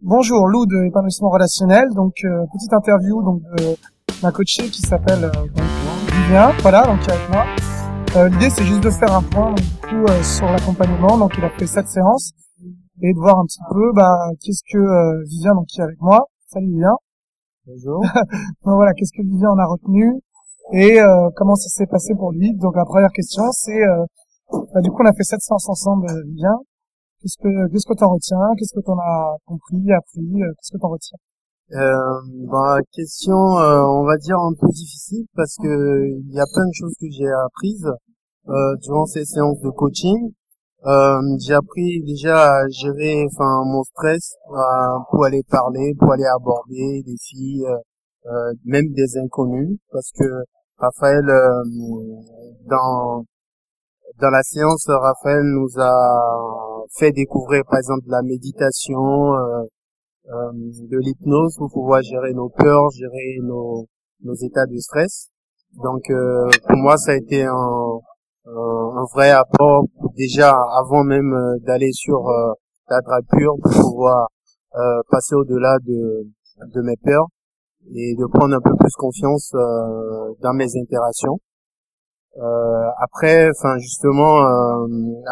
Bonjour, Lou de épanouissement relationnel. Donc euh, petite interview donc de ma coachée qui s'appelle euh, donc. Voilà, donc qui est avec moi. Euh, L'idée c'est juste de faire un point donc, du coup euh, sur l'accompagnement. Donc il a fait sept séances et de voir un petit peu bah qu'est-ce que euh, Vivien donc qui est avec moi. Salut Vivien. Bonjour. Donc voilà, qu'est-ce que Vivien en a retenu et euh, comment ça s'est passé pour lui. Donc la première question c'est euh, bah, du coup on a fait sept séances ensemble Vivien. Qu'est-ce que qu'est-ce que t'en retiens? Qu'est-ce que t'en as compris, appris? Euh, Qu'est-ce que t'en retiens? Euh, bah, question, euh, on va dire un peu difficile parce que il y a plein de choses que j'ai apprises euh, durant ces séances de coaching. Euh, j'ai appris déjà à gérer, enfin, mon stress pour aller parler, pour aller aborder des filles, euh, même des inconnus, parce que Raphaël, dans dans la séance, Raphaël nous a fait découvrir, par exemple, la méditation. Euh, euh, de l'hypnose pour pouvoir gérer nos peurs, gérer nos, nos états de stress. Donc euh, pour moi ça a été un, un, vrai apport déjà avant même euh, d'aller sur euh, la drague pure pour pouvoir euh, passer au-delà de, de mes peurs et de prendre un peu plus confiance dans mes interactions. Euh, après, enfin justement, euh,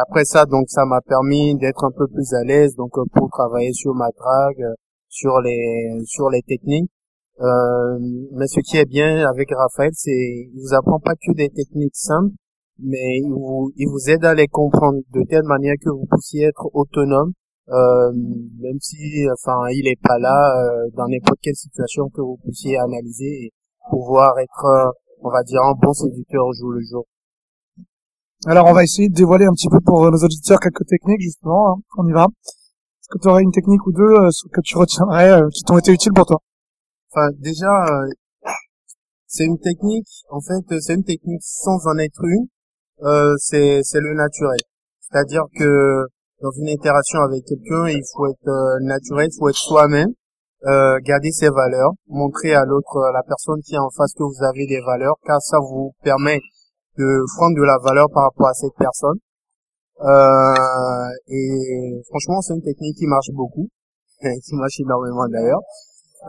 après ça, donc ça m'a permis d'être un peu plus à l'aise, donc euh, pour travailler sur ma drague, sur les sur les techniques. Euh, mais ce qui est bien avec Raphaël, c'est il vous apprend pas que des techniques simples, mais il vous il vous aide à les comprendre de telle manière que vous puissiez être autonome, euh, même si enfin il est pas là euh, dans n'importe quelle situation que vous puissiez analyser et pouvoir être on va dire un bon séducteur au jour le jour. Alors on va essayer de dévoiler un petit peu pour euh, nos auditeurs quelques techniques justement. hein. On y va. Est-ce que tu aurais une technique ou deux euh, que tu retiendrais euh, qui t'ont été utiles pour toi? Enfin, déjà, euh, c'est une technique, en fait, c'est une technique sans en être une, euh, c'est, c'est le naturel. C'est-à-dire que dans une interaction avec quelqu'un, il faut être naturel, il faut être soi-même, euh, garder ses valeurs, montrer à l'autre, à la personne qui est en face que vous avez des valeurs, car ça vous permet de prendre de la valeur par rapport à cette personne. Euh, et franchement, c'est une technique qui marche beaucoup, qui marche énormément d'ailleurs.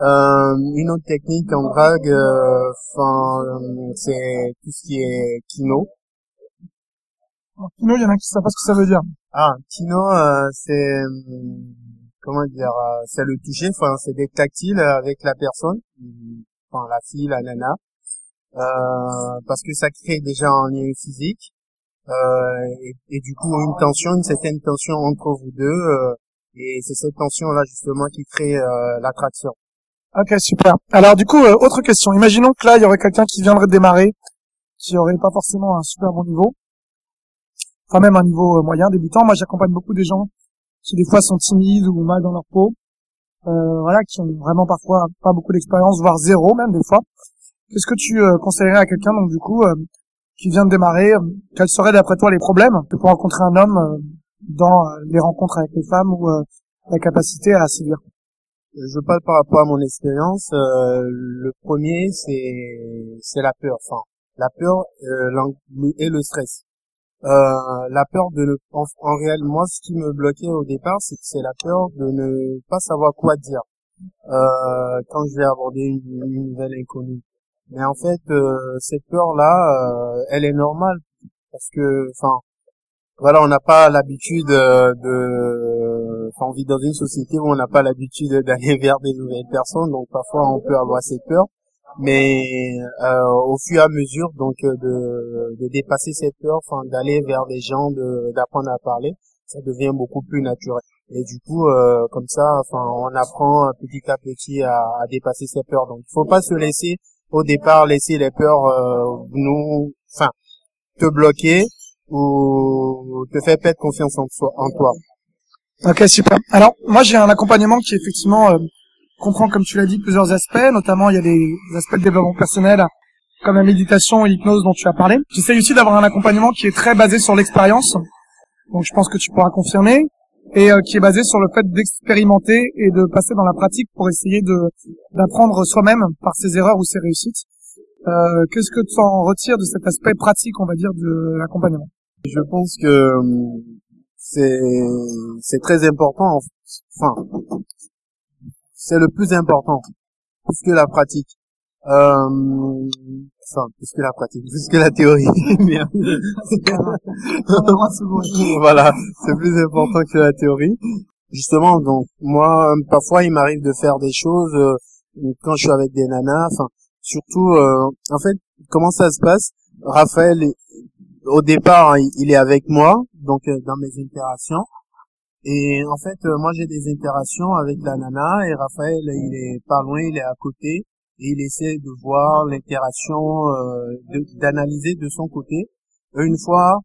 Euh, une autre technique en drague, euh, enfin, euh, c'est tout ce qui est kino. Alors, Kino, il y en a qui savent pas ce que ça veut dire. Ah, kino, euh, c'est comment dire, euh, c'est le toucher, enfin, c'est des tactiles avec la personne, enfin la fille, la nana, euh, parce que ça crée déjà un lien physique euh, et, du coup une tension, une certaine tension entre vous deux, euh, et c'est cette tension là justement qui crée euh, l'attraction. Ok, super. Alors du coup, euh, autre question. Imaginons que là, il y aurait quelqu'un qui viendrait démarrer, qui aurait pas forcément un super bon niveau, enfin même un niveau euh, moyen, débutant. Moi, j'accompagne beaucoup des gens qui des fois sont timides ou mal dans leur peau, euh, voilà, qui ont vraiment parfois pas beaucoup d'expérience, voire zéro même des fois. Qu'est-ce que tu euh, conseillerais à quelqu'un donc du coup euh, qui vient de démarrer euh, Quels seraient d'après toi les problèmes que pour rencontrer un homme euh, dans euh, les rencontres avec les femmes ou la capacité à séduire? Je parle par rapport à mon expérience. le premier, c'est c'est la peur. Enfin, la peur et le stress. Euh, la peur de ne en, en réel moi ce qui me bloquait au départ c'est c'est la peur de ne pas savoir quoi dire euh, quand je vais aborder une, nouvelle inconnue. Mais en fait euh, cette peur là elle est normale parce que enfin voilà on n'a pas l'habitude euh, de enfin on vit dans une société où on n'a pas l'habitude d'aller vers des nouvelles personnes donc parfois on peut avoir cette peur mais euh, au fur et à mesure donc euh, de, de dépasser cette peur enfin d'aller vers les gens de d'apprendre à parler ça devient beaucoup plus naturel. Et du coup euh, comme ça enfin on apprend petit à petit à, à dépasser ces peurs donc il faut pas se laisser au départ laisser les peurs euh, nous enfin te bloquer ou te faire perdre confiance en en toi. Ok, super. Alors, moi, j'ai un accompagnement qui, effectivement, euh, comprend, comme tu l'as dit, plusieurs aspects. Notamment, il y a des aspects de développement personnel, comme la méditation et l'hypnose dont tu as parlé. J'essaye aussi d'avoir un accompagnement qui est très basé sur l'expérience. Donc, je pense que tu pourras confirmer. Et euh, qui est basé sur le fait d'expérimenter et de passer dans la pratique pour essayer de d'apprendre soi-même par ses erreurs ou ses réussites. Euh, Qu'est-ce que tu en retires de cet aspect pratique, on va dire, de l'accompagnement? Je pense que hum, c'est c'est très important enfin c'est le plus important, plus que la pratique. Euh, enfin, plus que la pratique, plus que la théorie. voilà, c'est plus important que la théorie. Justement, donc moi, parfois, il m'arrive de faire des choses euh, quand je suis avec des nanas. Enfin, surtout, euh, en fait, comment ça se passe? Raphaël, au départ, il est avec moi, donc euh, dans mes interactions. Et en fait, moi, j'ai des interactions avec la nana et Raphaël, il est pas loin, il est à côté et il essaie de voir l'interaction, d'analyser de, son côté. une fois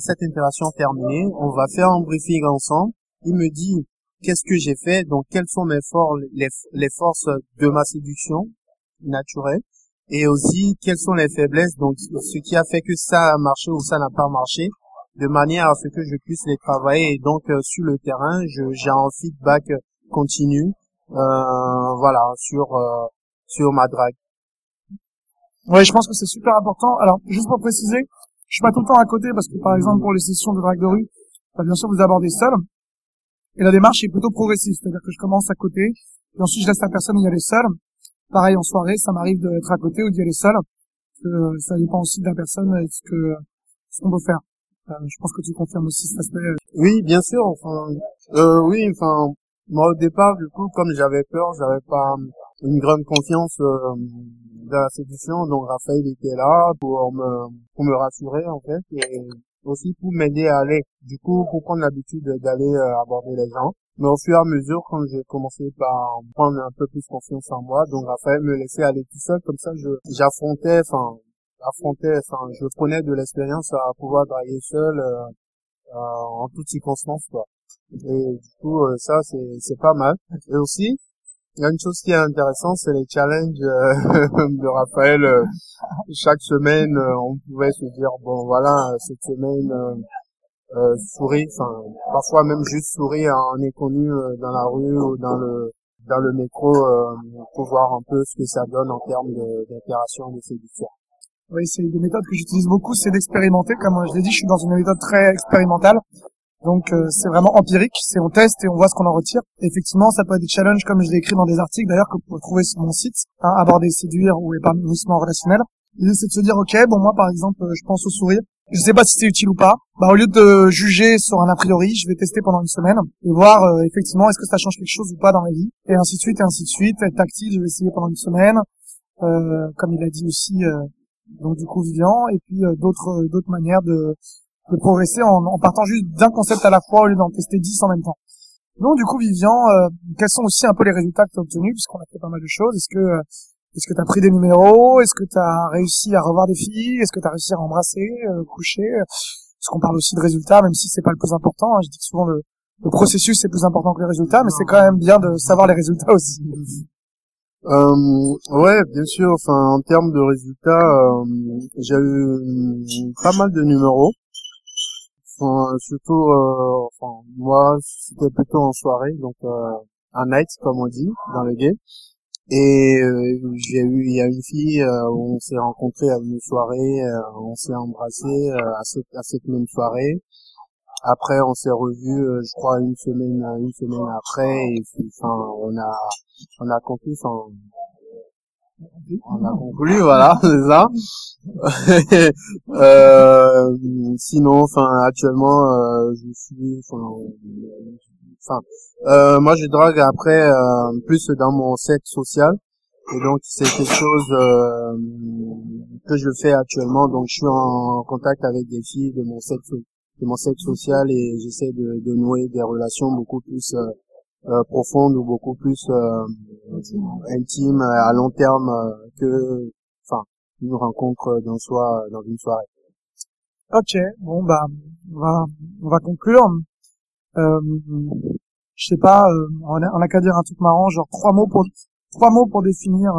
cette interaction terminée, on va faire un briefing ensemble. Il me dit qu'est-ce que j'ai fait, donc quelles sont mes forces, les, forces de ma séduction naturelle, et aussi quelles sont les faiblesses, donc ce qui a fait que ça a marché ou ça n'a pas marché, de manière à ce que je puisse les travailler. Et donc euh, sur le terrain, j'ai un feedback continu, euh, voilà, sur euh, sur ma drague. Ouais, je pense que c'est super important. Alors, juste pour préciser, je suis pas tout le temps à côté parce que par exemple pour les sessions de drague de rue, bah, bien sûr vous abordez seul, et la démarche est plutôt progressive, c'est-à-dire que je commence à côté, et ensuite je laisse la personne y aller seule. Pareil en soirée, ça m'arrive d'être à côté ou d'y aller seul. Que ça dépend aussi de la personne et ce que ce qu'on veut faire. Euh, je pense que tu confirmes aussi cet aspect. Euh. Oui, bien sûr. Enfin, euh, oui, enfin, moi au départ, du coup, comme j'avais peur, j'avais pas une grande confiance euh, dans la séduction, donc Raphaël était là pour me pour me rassurer en fait. Et aussi pour m'aider à aller, du coup, pour prendre l'habitude d'aller euh, aborder les gens. Mais au fur et à mesure, quand j'ai commencé par prendre un peu plus confiance en moi, donc Raphaël me laissait aller tout seul, comme ça, je j'affrontais, enfin, affrontais, enfin, je prenais de l'expérience à pouvoir draguer seul euh, euh, en toutes circonstances, quoi. Et du coup, ça, c'est c'est pas mal. Et aussi, il y a une chose qui est intéressante, c'est les challenges euh, de Raphaël. Euh, chaque semaine, euh, on pouvait se dire bon voilà, cette semaine euh, souris, enfin parfois même juste sourire en inconnu dans la rue ou dans le dans le métro pour voir un peu ce que ça donne en termes d'interaction de séduction. Oui, c'est des méthodes que j'utilise beaucoup, c'est d'expérimenter. Comme je l'ai dit, je suis dans une méthode très expérimentale. Donc euh, c'est vraiment empirique, c'est on teste et on voit ce qu'on en retire. effectivement, ça peut être des challenges comme je l'ai écrit dans des articles d'ailleurs que vous pouvez trouver sur mon site, hein, aborder, séduire ou épanouissement relationnel. L'idée c'est de se dire ok, bon moi par exemple euh, je pense au sourire, je sais pas si c'est utile ou pas. Bah au lieu de juger sur un a priori, je vais tester pendant une semaine et voir euh, effectivement est-ce que ça change quelque chose ou pas dans ma vie et ainsi de suite et ainsi de suite. Être tactile, je vais essayer pendant une semaine, comme il a dit aussi donc du coup Vivian et puis d'autres d'autres manières de de progresser en, en partant juste d'un concept à la fois au lieu d'en tester dix en même temps. Donc du coup, Vivian, euh, quels sont aussi un peu les résultats que tu as obtenus puisqu'on a fait pas mal de choses? Est-ce que euh, est-ce que tu as pris des numéros? Est-ce que tu as réussi à revoir des filles? Est-ce que tu as réussi à embrasser, euh, coucher? Parce qu'on parle aussi de résultats, même si c'est pas le plus important. Hein? Je dis que souvent le, le processus c'est plus important que les résultats, mais c'est quand même bien de savoir les résultats aussi. Euh, ouais, bien sûr. Enfin, en termes de résultats, euh, j'ai eu pas mal de numéros surtout, euh, enfin, moi, c'était plutôt en soirée, donc euh, un night, comme on dit, dans le gay. Et euh, j'ai eu, il y a une fille, où on s'est rencontré à une soirée, on s'est embrassé à cette, à cette même soirée. Après, on s'est revu, je crois, une semaine, une semaine après, et enfin, on a, on a conclu, enfin, on a conclu, voilà, c'est ça. euh, sinon, enfin, actuellement, euh, je suis, enfin, euh, moi je drague après euh, plus dans mon cercle social. Et donc c'est quelque chose euh, que je fais actuellement. Donc je suis en contact avec des filles de mon sexe de mon sexe social et j'essaie de, de, nouer des relations beaucoup plus euh, profonde ou beaucoup plus euh, intime à long terme euh, que enfin une rencontre dans soi dans une soirée. Ok, bon bah on va on va conclure. Euh, je sais pas, on a, on a qu'à dire un truc marrant, genre trois mots pour trois mots pour définir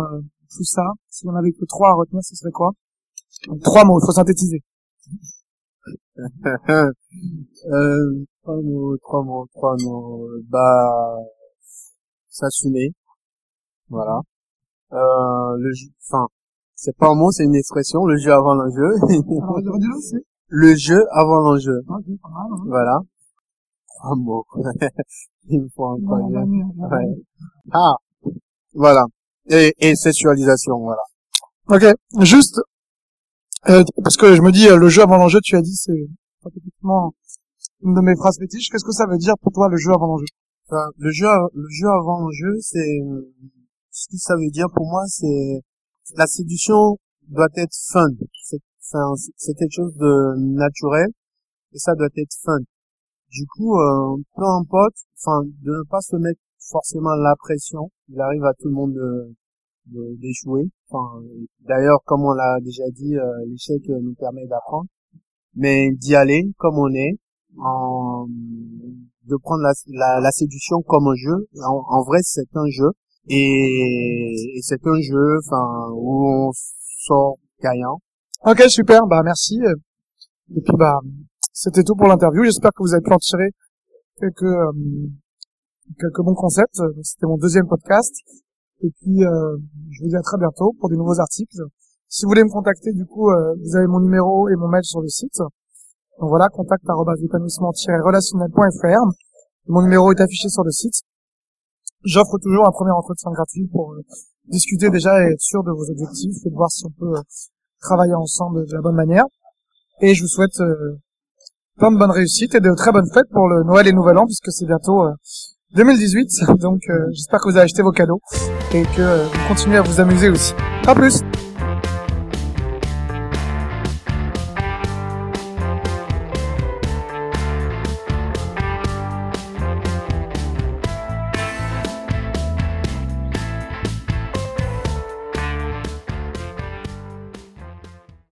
tout ça. Si on avait que trois à retenir, ce serait quoi? Trois mots, il faut synthétiser. euh, trois mots, trois mots, trois mots. Bah, s'assumer. Voilà. Euh, le jeu, enfin, c'est pas un mot, c'est une expression, le jeu avant l'enjeu. le jeu avant l'enjeu. Ah, hein. Voilà. Trois mots. Une fois encore. Ouais. Ah, voilà. Et, et sexualisation, voilà. Ok, juste euh, parce que je me dis euh, le jeu avant l'enjeu, tu as dit c'est effectivement une de mes phrases fétiches. Qu'est-ce que ça veut dire pour toi le jeu avant l'enjeu? Enfin, le jeu, le jeu avant l'enjeu, c'est ce que ça veut dire pour moi, c'est la séduction doit être fun. C'est c'est quelque chose de naturel et ça doit être fun. Du coup, euh, peu importe, enfin, de ne pas se mettre forcément la pression. Il arrive à tout le monde d'échouer. Enfin, d'ailleurs, comme on l'a déjà dit, euh, l'échec nous permet d'apprendre. Mais d'y aller comme on est, en, de prendre la, la, séduction comme un jeu. En, vrai, c'est un jeu. Et, et c'est un jeu, enfin, où on sort gagnant. Ok, super. Bah, merci. Et puis, bah, c'était tout pour l'interview. J'espère que vous avez pu en tirer quelques, euh, quelques bons concepts. C'était mon deuxième podcast. Et puis, euh, je vous dis à très bientôt pour des nouveaux articles. Si vous voulez me contacter, du coup, euh, vous avez mon numéro et mon mail sur le site. Donc voilà, contact relationnelfr Mon numéro est affiché sur le site. J'offre toujours un premier entretien gratuit pour euh, discuter déjà et être sûr de vos objectifs et de voir si on peut travailler ensemble de la bonne manière. Et je vous souhaite plein de bonnes réussites et de très bonnes fêtes pour le Noël et Nouvel An puisque c'est bientôt 2018. Donc euh, j'espère que vous avez acheté vos cadeaux et que euh, vous continuez à vous amuser aussi. À plus